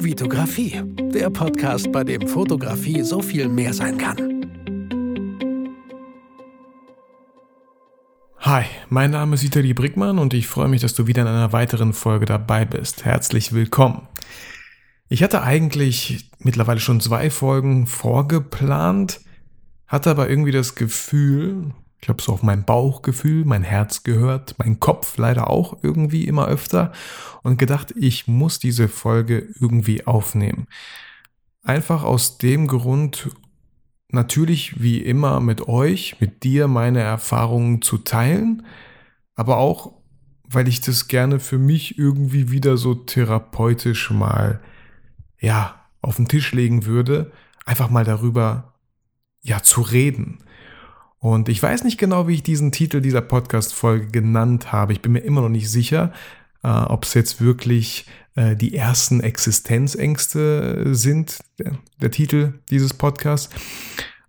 Vitografie, der Podcast, bei dem Fotografie so viel mehr sein kann. Hi, mein Name ist Vitali Brickmann und ich freue mich, dass du wieder in einer weiteren Folge dabei bist. Herzlich willkommen. Ich hatte eigentlich mittlerweile schon zwei Folgen vorgeplant, hatte aber irgendwie das Gefühl, ich habe so auf mein Bauchgefühl, mein Herz gehört, mein Kopf leider auch irgendwie immer öfter und gedacht, ich muss diese Folge irgendwie aufnehmen. Einfach aus dem Grund, natürlich wie immer mit euch, mit dir meine Erfahrungen zu teilen, aber auch, weil ich das gerne für mich irgendwie wieder so therapeutisch mal, ja, auf den Tisch legen würde, einfach mal darüber, ja, zu reden. Und ich weiß nicht genau, wie ich diesen Titel dieser Podcast-Folge genannt habe. Ich bin mir immer noch nicht sicher, äh, ob es jetzt wirklich äh, die ersten Existenzängste sind, der, der Titel dieses Podcasts.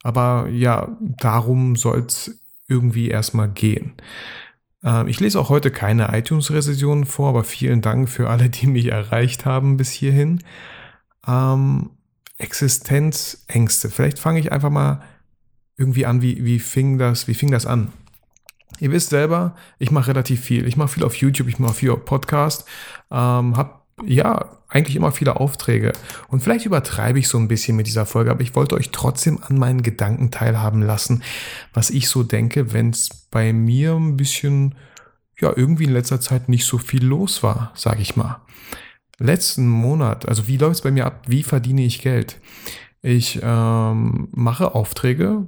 Aber ja, darum soll es irgendwie erstmal gehen. Äh, ich lese auch heute keine iTunes-Rezensionen vor, aber vielen Dank für alle, die mich erreicht haben bis hierhin. Ähm, Existenzängste. Vielleicht fange ich einfach mal irgendwie an, wie, wie, fing das, wie fing das an? Ihr wisst selber, ich mache relativ viel. Ich mache viel auf YouTube, ich mache viel auf Podcast, ähm, habe ja eigentlich immer viele Aufträge. Und vielleicht übertreibe ich so ein bisschen mit dieser Folge, aber ich wollte euch trotzdem an meinen Gedanken teilhaben lassen, was ich so denke, wenn es bei mir ein bisschen, ja, irgendwie in letzter Zeit nicht so viel los war, sage ich mal. Letzten Monat, also wie läuft es bei mir ab? Wie verdiene ich Geld? Ich ähm, mache Aufträge,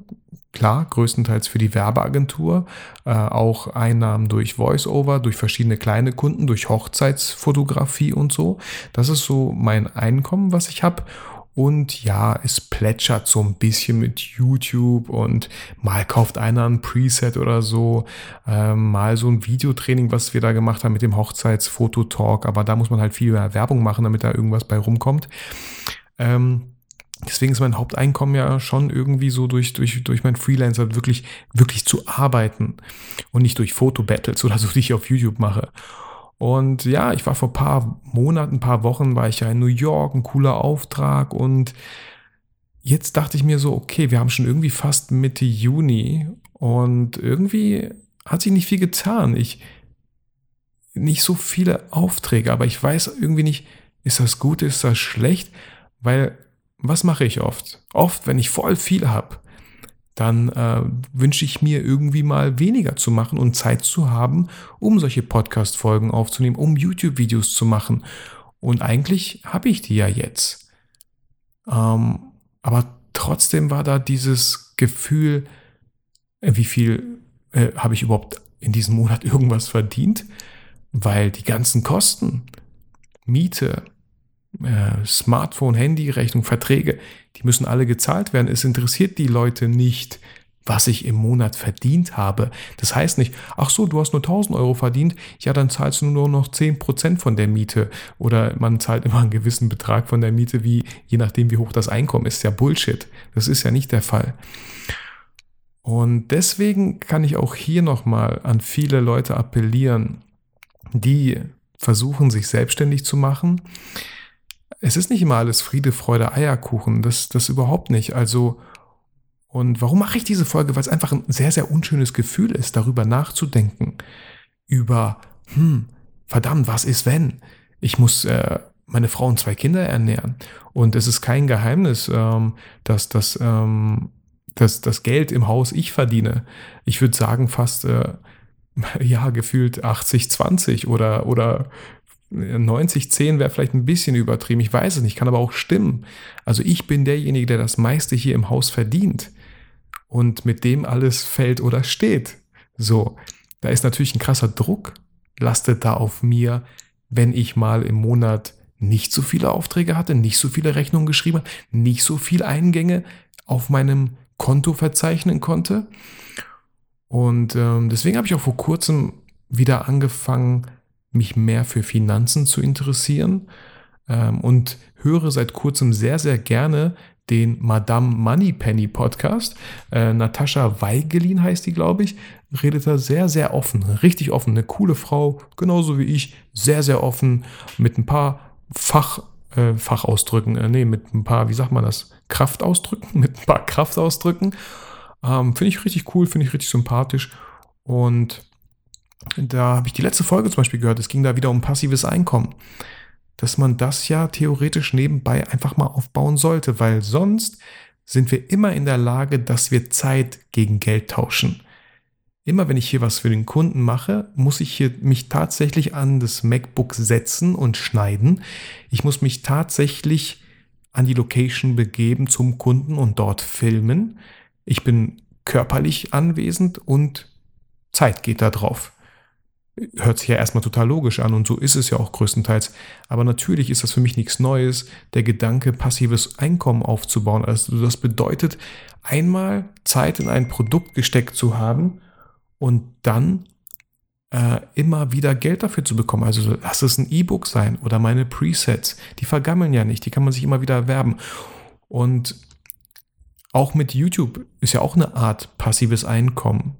klar, größtenteils für die Werbeagentur, äh, auch Einnahmen durch Voice-Over, durch verschiedene kleine Kunden, durch Hochzeitsfotografie und so. Das ist so mein Einkommen, was ich habe. Und ja, es plätschert so ein bisschen mit YouTube und mal kauft einer ein Preset oder so, äh, mal so ein Videotraining, was wir da gemacht haben mit dem Hochzeitsfototalk, aber da muss man halt viel mehr Werbung machen, damit da irgendwas bei rumkommt. Ähm, Deswegen ist mein Haupteinkommen ja schon irgendwie so durch, durch, durch mein Freelancer wirklich, wirklich zu arbeiten und nicht durch Fotobattles oder so, die ich auf YouTube mache. Und ja, ich war vor paar Monaten, paar Wochen, war ich ja in New York, ein cooler Auftrag und jetzt dachte ich mir so, okay, wir haben schon irgendwie fast Mitte Juni und irgendwie hat sich nicht viel getan. Ich, nicht so viele Aufträge, aber ich weiß irgendwie nicht, ist das gut, ist das schlecht, weil was mache ich oft? Oft, wenn ich voll viel habe, dann äh, wünsche ich mir irgendwie mal weniger zu machen und Zeit zu haben, um solche Podcast-Folgen aufzunehmen, um YouTube-Videos zu machen. Und eigentlich habe ich die ja jetzt. Ähm, aber trotzdem war da dieses Gefühl, äh, wie viel äh, habe ich überhaupt in diesem Monat irgendwas verdient? Weil die ganzen Kosten, Miete, äh, Smartphone, Handy, Rechnung, Verträge, die müssen alle gezahlt werden. Es interessiert die Leute nicht, was ich im Monat verdient habe. Das heißt nicht, ach so, du hast nur 1000 Euro verdient, ja, dann zahlst du nur noch 10% von der Miete. Oder man zahlt immer einen gewissen Betrag von der Miete, wie, je nachdem, wie hoch das Einkommen ist. Ja, Bullshit. Das ist ja nicht der Fall. Und deswegen kann ich auch hier nochmal an viele Leute appellieren, die versuchen, sich selbstständig zu machen es ist nicht immer alles Friede, Freude, Eierkuchen. Das, das überhaupt nicht. Also, und warum mache ich diese Folge? Weil es einfach ein sehr, sehr unschönes Gefühl ist, darüber nachzudenken. Über, hm, verdammt, was ist wenn? Ich muss äh, meine Frau und zwei Kinder ernähren. Und es ist kein Geheimnis, ähm, dass das, ähm, dass das Geld im Haus ich verdiene. Ich würde sagen, fast, äh, ja, gefühlt 80, 20 oder, oder 90, 10 wäre vielleicht ein bisschen übertrieben, ich weiß es nicht, kann aber auch stimmen. Also ich bin derjenige, der das meiste hier im Haus verdient und mit dem alles fällt oder steht. So, da ist natürlich ein krasser Druck, lastet da auf mir, wenn ich mal im Monat nicht so viele Aufträge hatte, nicht so viele Rechnungen geschrieben, nicht so viele Eingänge auf meinem Konto verzeichnen konnte. Und ähm, deswegen habe ich auch vor kurzem wieder angefangen, mich mehr für Finanzen zu interessieren ähm, und höre seit kurzem sehr, sehr gerne den Madame Moneypenny Podcast. Äh, Natascha Weigelin heißt die, glaube ich, redet da sehr, sehr offen, richtig offen. Eine coole Frau, genauso wie ich, sehr, sehr offen, mit ein paar Fach, äh, Fachausdrücken, äh, nee, mit ein paar, wie sagt man das, Kraftausdrücken, mit ein paar Kraftausdrücken. Ähm, finde ich richtig cool, finde ich richtig sympathisch. Und da habe ich die letzte Folge zum Beispiel gehört, es ging da wieder um passives Einkommen. Dass man das ja theoretisch nebenbei einfach mal aufbauen sollte, weil sonst sind wir immer in der Lage, dass wir Zeit gegen Geld tauschen. Immer wenn ich hier was für den Kunden mache, muss ich hier mich tatsächlich an das MacBook setzen und schneiden. Ich muss mich tatsächlich an die Location begeben zum Kunden und dort filmen. Ich bin körperlich anwesend und Zeit geht da drauf. Hört sich ja erstmal total logisch an und so ist es ja auch größtenteils. Aber natürlich ist das für mich nichts Neues, der Gedanke, passives Einkommen aufzubauen. Also das bedeutet, einmal Zeit in ein Produkt gesteckt zu haben und dann äh, immer wieder Geld dafür zu bekommen. Also lass es ein E-Book sein oder meine Presets, die vergammeln ja nicht, die kann man sich immer wieder erwerben. Und auch mit YouTube ist ja auch eine Art passives Einkommen.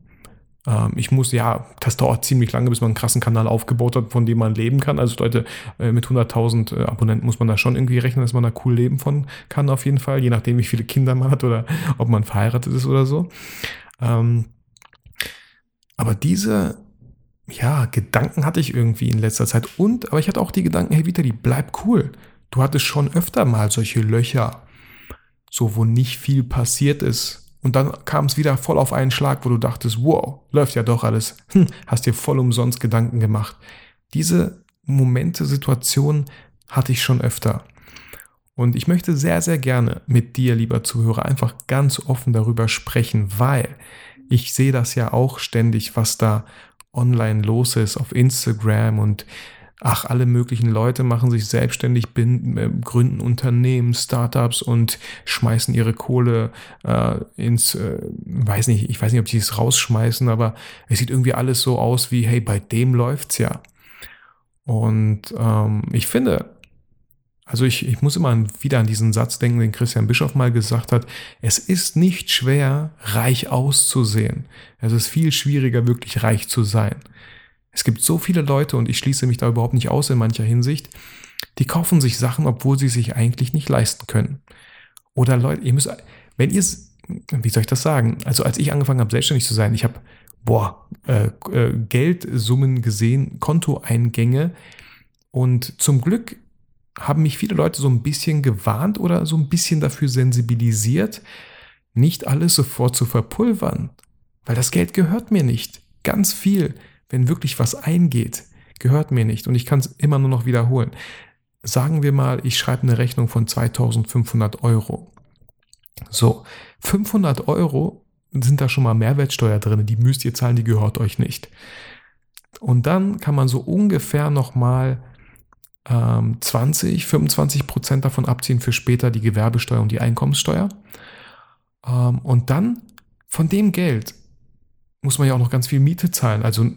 Ähm, ich muss, ja, das dauert ziemlich lange, bis man einen krassen Kanal aufgebaut hat, von dem man leben kann. Also Leute, äh, mit 100.000 äh, Abonnenten muss man da schon irgendwie rechnen, dass man da cool leben von kann auf jeden Fall, je nachdem, wie viele Kinder man hat oder ob man verheiratet ist oder so. Ähm, aber diese, ja, Gedanken hatte ich irgendwie in letzter Zeit. Und, aber ich hatte auch die Gedanken, hey Vitali, bleib cool. Du hattest schon öfter mal solche Löcher, so wo nicht viel passiert ist und dann kam es wieder voll auf einen Schlag, wo du dachtest, wow, läuft ja doch alles. Hm, hast dir voll umsonst Gedanken gemacht. Diese Momente, Situationen hatte ich schon öfter. Und ich möchte sehr, sehr gerne mit dir, lieber Zuhörer, einfach ganz offen darüber sprechen, weil ich sehe das ja auch ständig, was da online los ist auf Instagram und ach, alle möglichen Leute machen sich selbstständig, äh, gründen Unternehmen, Startups und schmeißen ihre Kohle äh, ins, äh, weiß nicht, ich weiß nicht, ob sie es rausschmeißen, aber es sieht irgendwie alles so aus wie, hey, bei dem läuft's ja. Und ähm, ich finde, also ich, ich muss immer wieder an diesen Satz denken, den Christian Bischoff mal gesagt hat, es ist nicht schwer, reich auszusehen. Es ist viel schwieriger, wirklich reich zu sein. Es gibt so viele Leute, und ich schließe mich da überhaupt nicht aus in mancher Hinsicht, die kaufen sich Sachen, obwohl sie sich eigentlich nicht leisten können. Oder Leute, ihr müsst, wenn ihr, wie soll ich das sagen? Also als ich angefangen habe, selbstständig zu sein, ich habe, boah, äh, äh, Geldsummen gesehen, Kontoeingänge. Und zum Glück haben mich viele Leute so ein bisschen gewarnt oder so ein bisschen dafür sensibilisiert, nicht alles sofort zu verpulvern. Weil das Geld gehört mir nicht. Ganz viel wenn wirklich was eingeht, gehört mir nicht und ich kann es immer nur noch wiederholen. Sagen wir mal, ich schreibe eine Rechnung von 2500 Euro. So, 500 Euro sind da schon mal Mehrwertsteuer drin, die müsst ihr zahlen, die gehört euch nicht. Und dann kann man so ungefähr nochmal ähm, 20, 25 Prozent davon abziehen für später die Gewerbesteuer und die Einkommenssteuer. Ähm, und dann von dem Geld muss man ja auch noch ganz viel Miete zahlen, also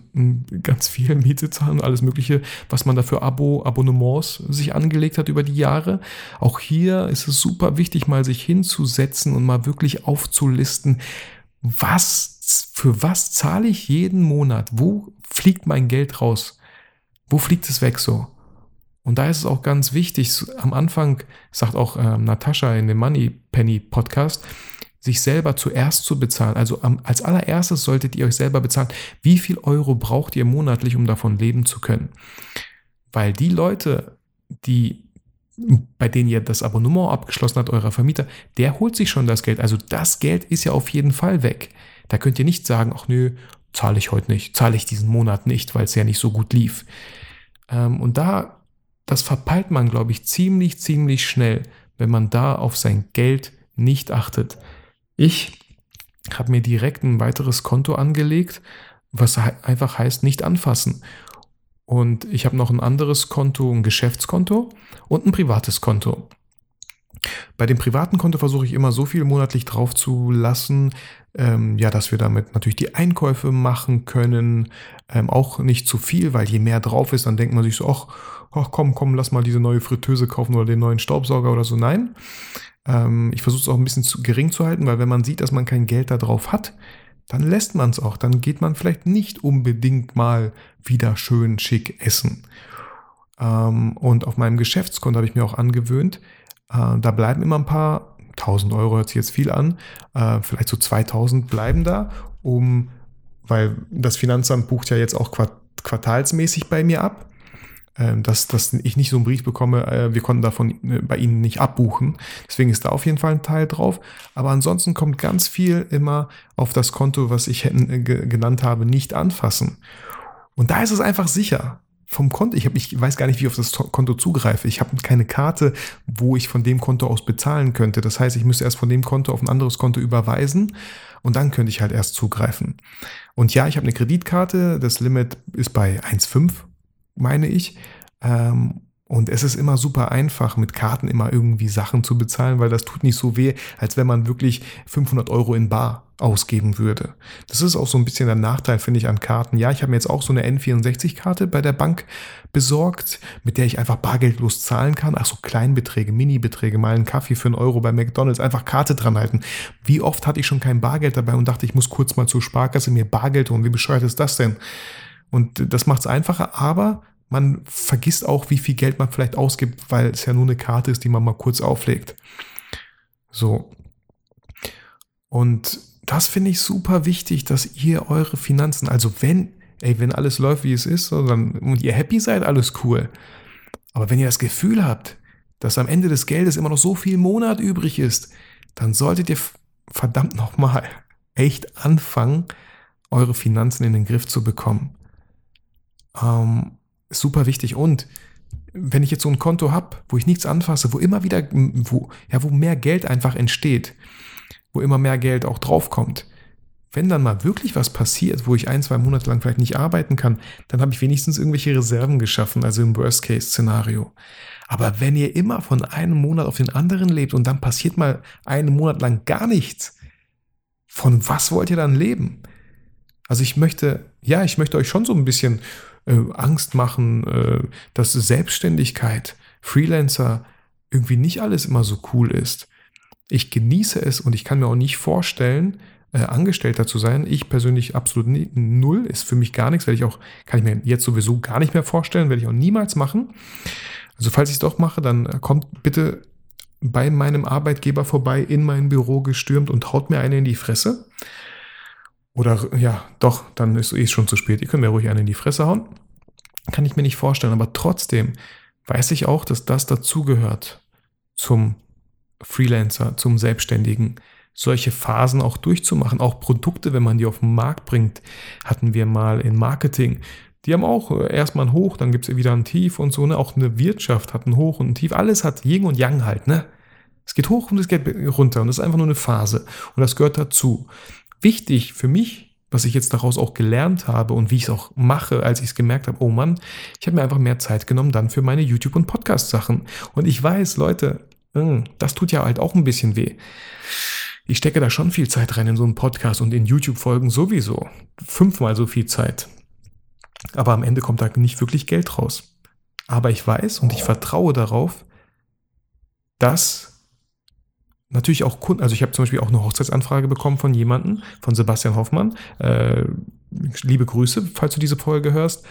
ganz viel Miete zahlen und alles Mögliche, was man da für Abo, Abonnements sich angelegt hat über die Jahre. Auch hier ist es super wichtig, mal sich hinzusetzen und mal wirklich aufzulisten, was, für was zahle ich jeden Monat? Wo fliegt mein Geld raus? Wo fliegt es weg so? Und da ist es auch ganz wichtig, am Anfang sagt auch äh, Natascha in dem Money Penny Podcast, sich selber zuerst zu bezahlen. Also als allererstes solltet ihr euch selber bezahlen, wie viel Euro braucht ihr monatlich, um davon leben zu können. Weil die Leute, die bei denen ihr das Abonnement abgeschlossen habt, eurer Vermieter, der holt sich schon das Geld. Also das Geld ist ja auf jeden Fall weg. Da könnt ihr nicht sagen, ach nö, zahle ich heute nicht, zahle ich diesen Monat nicht, weil es ja nicht so gut lief. Ähm, und da, das verpeilt man, glaube ich, ziemlich, ziemlich schnell, wenn man da auf sein Geld nicht achtet. Ich habe mir direkt ein weiteres Konto angelegt, was einfach heißt nicht anfassen. Und ich habe noch ein anderes Konto, ein Geschäftskonto und ein privates Konto. Bei dem privaten Konto versuche ich immer so viel monatlich drauf zu lassen, ähm, ja, dass wir damit natürlich die Einkäufe machen können. Ähm, auch nicht zu viel, weil je mehr drauf ist, dann denkt man sich so, ach, ach komm, komm, lass mal diese neue Fritteuse kaufen oder den neuen Staubsauger oder so. Nein, ähm, ich versuche es auch ein bisschen zu gering zu halten, weil wenn man sieht, dass man kein Geld darauf hat, dann lässt man es auch. Dann geht man vielleicht nicht unbedingt mal wieder schön schick essen. Ähm, und auf meinem Geschäftskonto habe ich mir auch angewöhnt, äh, da bleiben immer ein paar 1000 Euro, hört sich jetzt viel an, äh, vielleicht so 2000 bleiben da, um, weil das Finanzamt bucht ja jetzt auch quartalsmäßig bei mir ab ähm, dass, dass ich nicht so einen Brief bekomme, äh, wir konnten davon äh, bei Ihnen nicht abbuchen. Deswegen ist da auf jeden Fall ein Teil drauf. Aber ansonsten kommt ganz viel immer auf das Konto, was ich äh, genannt habe, nicht anfassen. Und da ist es einfach sicher. Vom Konto, ich, hab, ich weiß gar nicht, wie ich auf das Konto zugreife. Ich habe keine Karte, wo ich von dem Konto aus bezahlen könnte. Das heißt, ich müsste erst von dem Konto auf ein anderes Konto überweisen und dann könnte ich halt erst zugreifen. Und ja, ich habe eine Kreditkarte, das Limit ist bei 1,5 meine ich. Ähm, und es ist immer super einfach, mit Karten immer irgendwie Sachen zu bezahlen, weil das tut nicht so weh, als wenn man wirklich 500 Euro in Bar ausgeben würde. Das ist auch so ein bisschen der Nachteil, finde ich, an Karten. Ja, ich habe mir jetzt auch so eine N64-Karte bei der Bank besorgt, mit der ich einfach bargeldlos zahlen kann. Ach so, Kleinbeträge, Minibeträge, mal einen Kaffee für einen Euro bei McDonalds, einfach Karte dran halten. Wie oft hatte ich schon kein Bargeld dabei und dachte, ich muss kurz mal zur Sparkasse mir Bargeld holen. Wie bescheuert ist das denn? Und das macht es einfacher, aber man vergisst auch, wie viel Geld man vielleicht ausgibt, weil es ja nur eine Karte ist, die man mal kurz auflegt. So. Und das finde ich super wichtig, dass ihr eure Finanzen, also wenn, ey, wenn alles läuft, wie es ist, dann, und ihr happy seid, alles cool. Aber wenn ihr das Gefühl habt, dass am Ende des Geldes immer noch so viel Monat übrig ist, dann solltet ihr verdammt nochmal echt anfangen, eure Finanzen in den Griff zu bekommen. Ähm, super wichtig. Und wenn ich jetzt so ein Konto habe, wo ich nichts anfasse, wo immer wieder, wo, ja, wo mehr Geld einfach entsteht, wo immer mehr Geld auch draufkommt, wenn dann mal wirklich was passiert, wo ich ein, zwei Monate lang vielleicht nicht arbeiten kann, dann habe ich wenigstens irgendwelche Reserven geschaffen, also im Worst-Case-Szenario. Aber wenn ihr immer von einem Monat auf den anderen lebt und dann passiert mal einen Monat lang gar nichts, von was wollt ihr dann leben? Also ich möchte, ja, ich möchte euch schon so ein bisschen äh, Angst machen, äh, dass Selbstständigkeit, Freelancer irgendwie nicht alles immer so cool ist. Ich genieße es und ich kann mir auch nicht vorstellen, äh, Angestellter zu sein. Ich persönlich absolut nie, null, ist für mich gar nichts, werde ich auch, kann ich mir jetzt sowieso gar nicht mehr vorstellen, werde ich auch niemals machen. Also falls ich es doch mache, dann kommt bitte bei meinem Arbeitgeber vorbei, in mein Büro gestürmt und haut mir eine in die Fresse. Oder ja, doch, dann ist es eh schon zu spät. Ihr könnt mir ruhig einen in die Fresse hauen. Kann ich mir nicht vorstellen. Aber trotzdem weiß ich auch, dass das dazugehört zum Freelancer, zum Selbstständigen, solche Phasen auch durchzumachen. Auch Produkte, wenn man die auf den Markt bringt, hatten wir mal in Marketing. Die haben auch äh, erstmal ein Hoch, dann gibt es wieder ein Tief und so. Ne? Auch eine Wirtschaft hat ein Hoch und ein Tief. Alles hat Yin und Yang halt. Ne? Es geht hoch und es geht runter und das ist einfach nur eine Phase. Und das gehört dazu wichtig für mich, was ich jetzt daraus auch gelernt habe und wie ich es auch mache, als ich es gemerkt habe, oh Mann, ich habe mir einfach mehr Zeit genommen dann für meine YouTube- und Podcast-Sachen. Und ich weiß, Leute, das tut ja halt auch ein bisschen weh. Ich stecke da schon viel Zeit rein in so einen Podcast und in YouTube-Folgen sowieso. Fünfmal so viel Zeit. Aber am Ende kommt da nicht wirklich Geld raus. Aber ich weiß und ich vertraue darauf, dass natürlich auch Kunden, also ich habe zum Beispiel auch eine Hochzeitsanfrage bekommen von jemandem, von Sebastian Hoffmann, äh, liebe Grüße, falls du diese Folge hörst,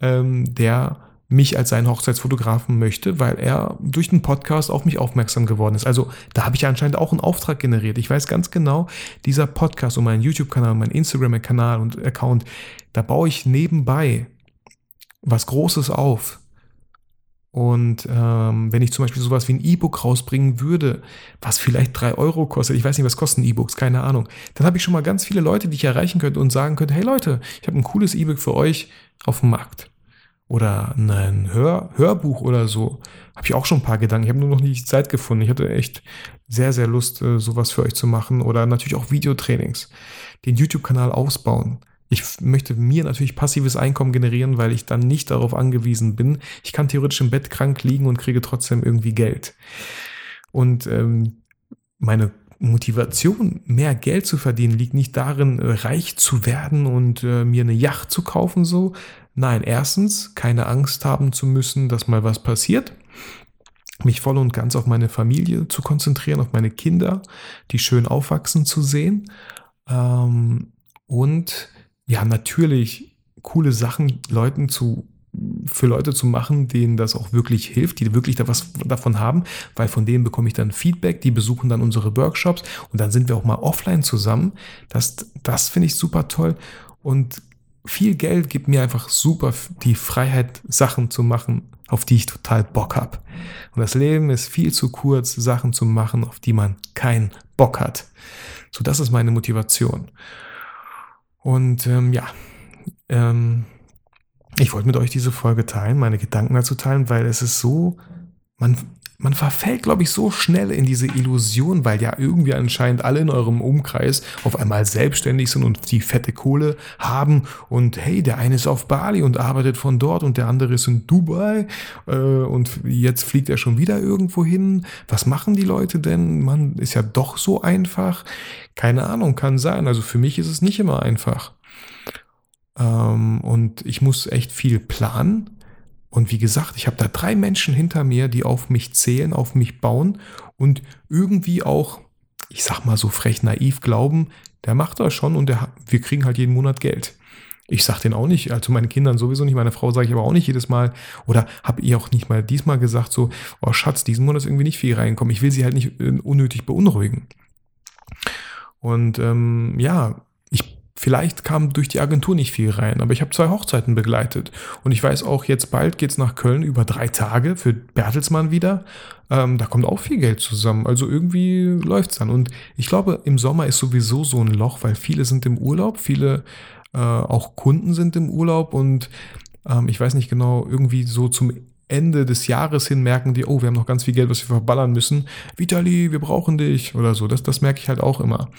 ähm, der mich als seinen Hochzeitsfotografen möchte, weil er durch den Podcast auf mich aufmerksam geworden ist. Also da habe ich anscheinend auch einen Auftrag generiert. Ich weiß ganz genau, dieser Podcast und mein YouTube-Kanal, mein Instagram-Kanal und Account, da baue ich nebenbei was Großes auf. Und ähm, wenn ich zum Beispiel sowas wie ein E-Book rausbringen würde, was vielleicht drei Euro kostet, ich weiß nicht, was kosten E-Books, keine Ahnung, dann habe ich schon mal ganz viele Leute, die ich erreichen könnte und sagen könnte, hey Leute, ich habe ein cooles E-Book für euch auf dem Markt. Oder ein Hör Hörbuch oder so. Habe ich auch schon ein paar Gedanken. Ich habe nur noch nicht Zeit gefunden. Ich hatte echt sehr, sehr Lust, äh, sowas für euch zu machen. Oder natürlich auch Videotrainings. Den YouTube-Kanal ausbauen ich möchte mir natürlich passives Einkommen generieren, weil ich dann nicht darauf angewiesen bin. Ich kann theoretisch im Bett krank liegen und kriege trotzdem irgendwie Geld. Und ähm, meine Motivation, mehr Geld zu verdienen, liegt nicht darin, reich zu werden und äh, mir eine Yacht zu kaufen, so. Nein, erstens, keine Angst haben zu müssen, dass mal was passiert. Mich voll und ganz auf meine Familie zu konzentrieren, auf meine Kinder, die schön aufwachsen zu sehen. Ähm, und ja, natürlich coole Sachen Leuten zu für Leute zu machen, denen das auch wirklich hilft, die wirklich da was davon haben, weil von denen bekomme ich dann Feedback, die besuchen dann unsere Workshops und dann sind wir auch mal offline zusammen. Das, das finde ich super toll und viel Geld gibt mir einfach super die Freiheit, Sachen zu machen, auf die ich total Bock habe. Und das Leben ist viel zu kurz, Sachen zu machen, auf die man keinen Bock hat. So, das ist meine Motivation. Und ähm, ja, ähm, ich wollte mit euch diese Folge teilen, meine Gedanken dazu teilen, weil es ist so, man, man verfällt, glaube ich, so schnell in diese Illusion, weil ja irgendwie anscheinend alle in eurem Umkreis auf einmal selbstständig sind und die fette Kohle haben und hey, der eine ist auf Bali und arbeitet von dort und der andere ist in Dubai äh, und jetzt fliegt er schon wieder irgendwo hin. Was machen die Leute denn? Man ist ja doch so einfach. Keine Ahnung, kann sein. Also für mich ist es nicht immer einfach. Ähm, und ich muss echt viel planen. Und wie gesagt, ich habe da drei Menschen hinter mir, die auf mich zählen, auf mich bauen und irgendwie auch, ich sag mal so frech naiv glauben, der macht das schon und der, wir kriegen halt jeden Monat Geld. Ich sag den auch nicht, also meinen Kindern sowieso nicht, meine Frau sage ich aber auch nicht jedes Mal oder habe ihr auch nicht mal diesmal gesagt so, oh Schatz, diesen Monat ist irgendwie nicht viel reinkommen. Ich will sie halt nicht äh, unnötig beunruhigen. Und ähm, ja, Vielleicht kam durch die Agentur nicht viel rein, aber ich habe zwei Hochzeiten begleitet. Und ich weiß auch, jetzt bald geht's nach Köln über drei Tage für Bertelsmann wieder. Ähm, da kommt auch viel Geld zusammen. Also irgendwie läuft's dann. Und ich glaube, im Sommer ist sowieso so ein Loch, weil viele sind im Urlaub, viele äh, auch Kunden sind im Urlaub und ähm, ich weiß nicht genau, irgendwie so zum Ende des Jahres hin merken die, oh, wir haben noch ganz viel Geld, was wir verballern müssen. Vitali, wir brauchen dich oder so. Das, das merke ich halt auch immer.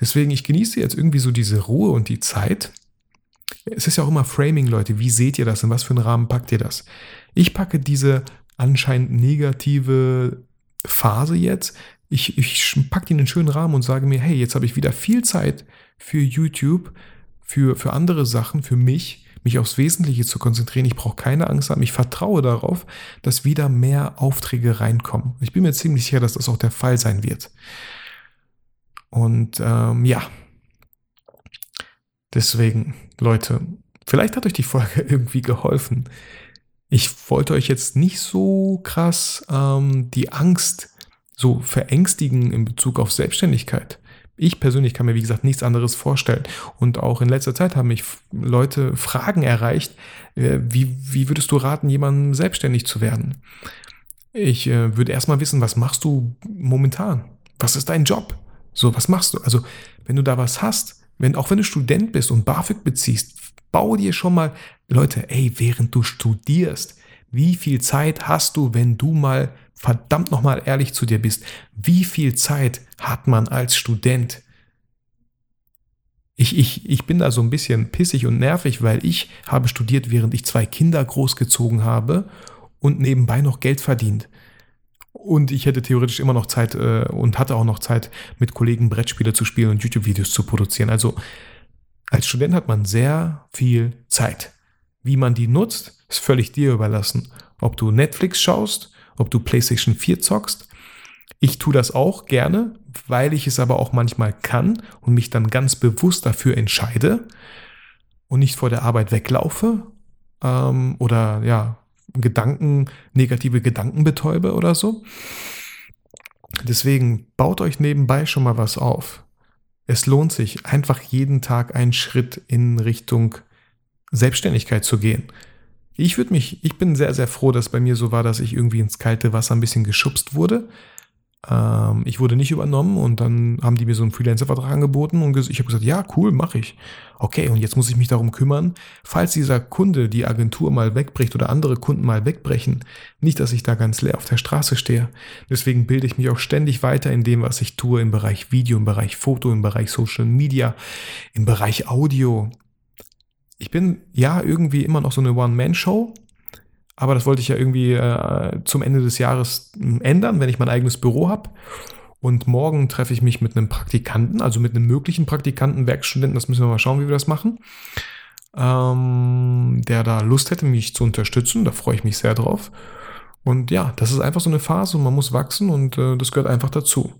Deswegen, ich genieße jetzt irgendwie so diese Ruhe und die Zeit. Es ist ja auch immer Framing, Leute. Wie seht ihr das? In was für einen Rahmen packt ihr das? Ich packe diese anscheinend negative Phase jetzt. Ich, ich packe die in einen schönen Rahmen und sage mir, hey, jetzt habe ich wieder viel Zeit für YouTube, für, für andere Sachen, für mich, mich aufs Wesentliche zu konzentrieren. Ich brauche keine Angst haben. Ich vertraue darauf, dass wieder mehr Aufträge reinkommen. Ich bin mir ziemlich sicher, dass das auch der Fall sein wird. Und ähm, ja, deswegen, Leute, vielleicht hat euch die Folge irgendwie geholfen. Ich wollte euch jetzt nicht so krass ähm, die Angst so verängstigen in Bezug auf Selbstständigkeit. Ich persönlich kann mir, wie gesagt, nichts anderes vorstellen. Und auch in letzter Zeit haben mich Leute Fragen erreicht, äh, wie, wie würdest du raten, jemandem selbstständig zu werden? Ich äh, würde erstmal wissen, was machst du momentan? Was ist dein Job? So, was machst du? Also, wenn du da was hast, wenn, auch wenn du Student bist und BAföG beziehst, bau dir schon mal, Leute, ey, während du studierst, wie viel Zeit hast du, wenn du mal verdammt nochmal ehrlich zu dir bist? Wie viel Zeit hat man als Student? Ich, ich, ich bin da so ein bisschen pissig und nervig, weil ich habe studiert, während ich zwei Kinder großgezogen habe und nebenbei noch Geld verdient. Und ich hätte theoretisch immer noch Zeit äh, und hatte auch noch Zeit, mit Kollegen Brettspiele zu spielen und YouTube-Videos zu produzieren. Also als Student hat man sehr viel Zeit. Wie man die nutzt, ist völlig dir überlassen. Ob du Netflix schaust, ob du PlayStation 4 zockst. Ich tue das auch gerne, weil ich es aber auch manchmal kann und mich dann ganz bewusst dafür entscheide und nicht vor der Arbeit weglaufe ähm, oder ja, Gedanken, negative Gedanken betäube oder so. Deswegen baut euch nebenbei schon mal was auf. Es lohnt sich, einfach jeden Tag einen Schritt in Richtung Selbstständigkeit zu gehen. Ich würde mich, ich bin sehr, sehr froh, dass bei mir so war, dass ich irgendwie ins kalte Wasser ein bisschen geschubst wurde. Ähm, ich wurde nicht übernommen und dann haben die mir so einen Freelancer-Vertrag angeboten und ich habe gesagt, ja, cool, mache ich. Okay, und jetzt muss ich mich darum kümmern, falls dieser Kunde die Agentur mal wegbricht oder andere Kunden mal wegbrechen, nicht, dass ich da ganz leer auf der Straße stehe. Deswegen bilde ich mich auch ständig weiter in dem, was ich tue, im Bereich Video, im Bereich Foto, im Bereich Social Media, im Bereich Audio. Ich bin ja irgendwie immer noch so eine One-Man-Show, aber das wollte ich ja irgendwie äh, zum Ende des Jahres ändern, wenn ich mein eigenes Büro habe. Und morgen treffe ich mich mit einem Praktikanten, also mit einem möglichen Praktikanten, Werkstudenten, das müssen wir mal schauen, wie wir das machen, ähm, der da Lust hätte, mich zu unterstützen. Da freue ich mich sehr drauf. Und ja, das ist einfach so eine Phase und man muss wachsen und äh, das gehört einfach dazu.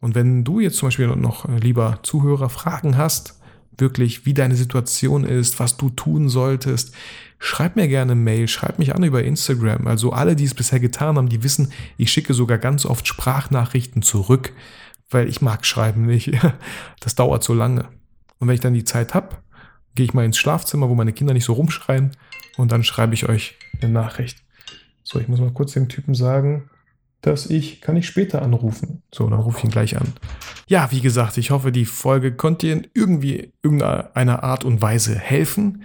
Und wenn du jetzt zum Beispiel noch, äh, lieber Zuhörer, Fragen hast, wirklich, wie deine Situation ist, was du tun solltest, schreib mir gerne Mail, schreib mich an über Instagram. Also alle, die es bisher getan haben, die wissen, ich schicke sogar ganz oft Sprachnachrichten zurück, weil ich mag schreiben nicht. Das dauert so lange. Und wenn ich dann die Zeit habe, gehe ich mal ins Schlafzimmer, wo meine Kinder nicht so rumschreien und dann schreibe ich euch eine Nachricht. So, ich muss mal kurz dem Typen sagen, dass ich, kann ich später anrufen. So, dann rufe ich ihn gleich an. Ja, wie gesagt, ich hoffe, die Folge konnte dir in irgendwie irgendeiner Art und Weise helfen.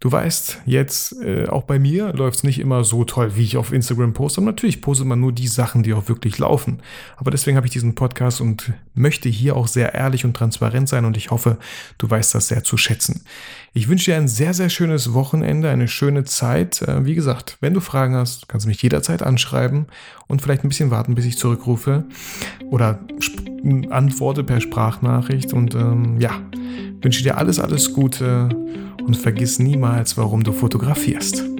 Du weißt, jetzt äh, auch bei mir läuft es nicht immer so toll, wie ich auf Instagram poste. Und natürlich postet man nur die Sachen, die auch wirklich laufen. Aber deswegen habe ich diesen Podcast und möchte hier auch sehr ehrlich und transparent sein und ich hoffe, du weißt das sehr zu schätzen. Ich wünsche dir ein sehr, sehr schönes Wochenende, eine schöne Zeit. Äh, wie gesagt, wenn du Fragen hast, kannst du mich jederzeit anschreiben und vielleicht ein bisschen warten, bis ich zurückrufe oder antworte per Sprachnachricht. Und ähm, ja, wünsche dir alles, alles Gute und vergiss niemals, warum du fotografierst.